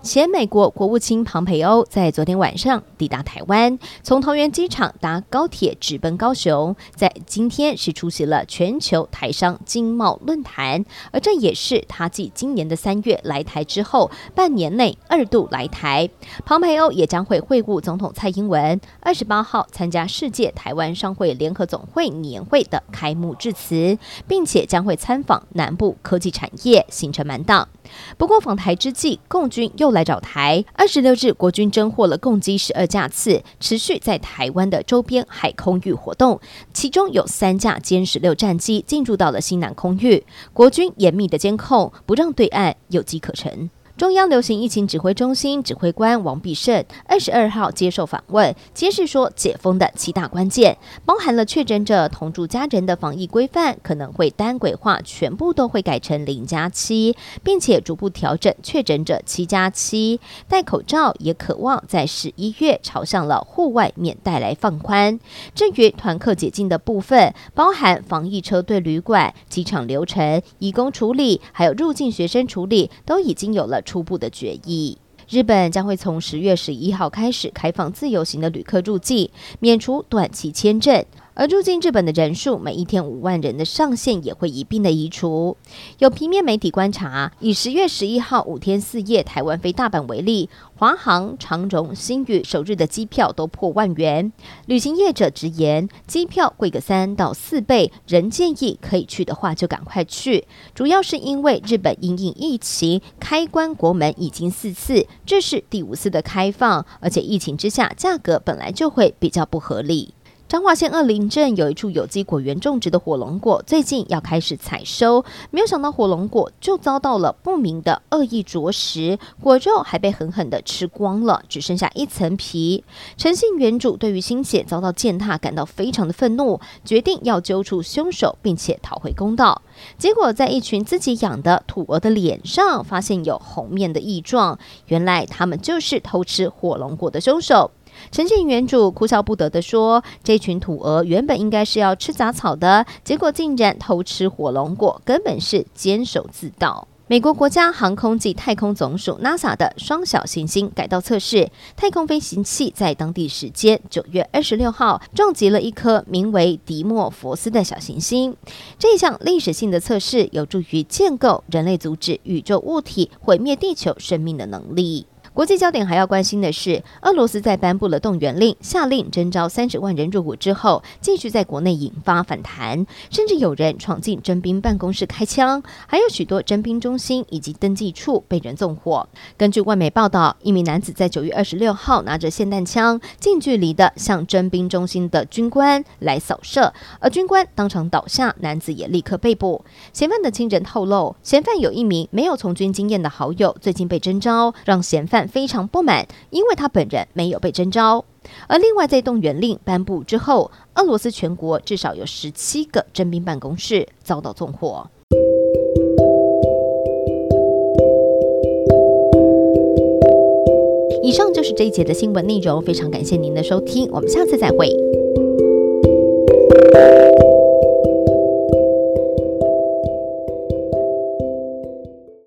前美国国务卿庞培欧在昨天晚上抵达台湾，从桃园机场搭高铁直奔高雄，在今天是出席了全球台商经贸论坛，而这也是他继今年的三月来台之后，半年内二度来台。庞培欧也将会会晤总统蔡英文，二十八号参加世界台湾商会联合总会年会的开幕致辞，并且将会参访南部科技产业，行程满档。不过访台之际，共军又后来找台。二十六日，国军侦获了共机十二架次，持续在台湾的周边海空域活动，其中有三架歼十六战机进入到了西南空域，国军严密的监控，不让对岸有机可乘。中央流行疫情指挥中心指挥官王必胜二十二号接受访问，揭示说解封的七大关键，包含了确诊者同住家人的防疫规范可能会单轨化，全部都会改成零加七，并且逐步调整确诊者七加七，戴口罩也渴望在十一月朝向了户外免戴来放宽。至于团客解禁的部分，包含防疫车队旅馆、机场流程、移工处理，还有入境学生处理，都已经有了。初步的决议，日本将会从十月十一号开始开放自由行的旅客入境，免除短期签证。而入境日本的人数，每一天五万人的上限也会一并的移除。有平面媒体观察，以十月十一号五天四夜台湾飞大阪为例，华航、长荣、新宇首日的机票都破万元。旅行业者直言，机票贵个三到四倍，仍建议可以去的话就赶快去。主要是因为日本因应疫情开关国门已经四次，这是第五次的开放，而且疫情之下价格本来就会比较不合理。彰化县二林镇有一处有机果园种植的火龙果，最近要开始采收，没有想到火龙果就遭到了不明的恶意啄食，果肉还被狠狠的吃光了，只剩下一层皮。诚信园主对于心血遭到践踏感到非常的愤怒，决定要揪出凶手，并且讨回公道。结果在一群自己养的土鹅的脸上发现有红面的异状，原来他们就是偷吃火龙果的凶手。陈姓园主哭笑不得地说：“这群土鹅原本应该是要吃杂草的，结果竟然偷吃火龙果，根本是监守自盗。”美国国家航空暨太空总署 NASA 的双小行星改道测试，太空飞行器在当地时间九月二十六号撞击了一颗名为迪莫佛斯的小行星。这项历史性的测试有助于建构人类阻止宇宙物体毁灭地球生命的能力。国际焦点还要关心的是，俄罗斯在颁布了动员令，下令征召三十万人入伍之后，继续在国内引发反弹，甚至有人闯进征兵办公室开枪，还有许多征兵中心以及登记处被人纵火。根据外媒报道，一名男子在九月二十六号拿着霰弹枪，近距离的向征兵中心的军官来扫射，而军官当场倒下，男子也立刻被捕。嫌犯的亲人透露，嫌犯有一名没有从军经验的好友，最近被征召，让嫌犯。非常不满，因为他本人没有被征召。而另外，在动员令颁布之后，俄罗斯全国至少有十七个征兵办公室遭到纵火。以上就是这一节的新闻内容，非常感谢您的收听，我们下次再会。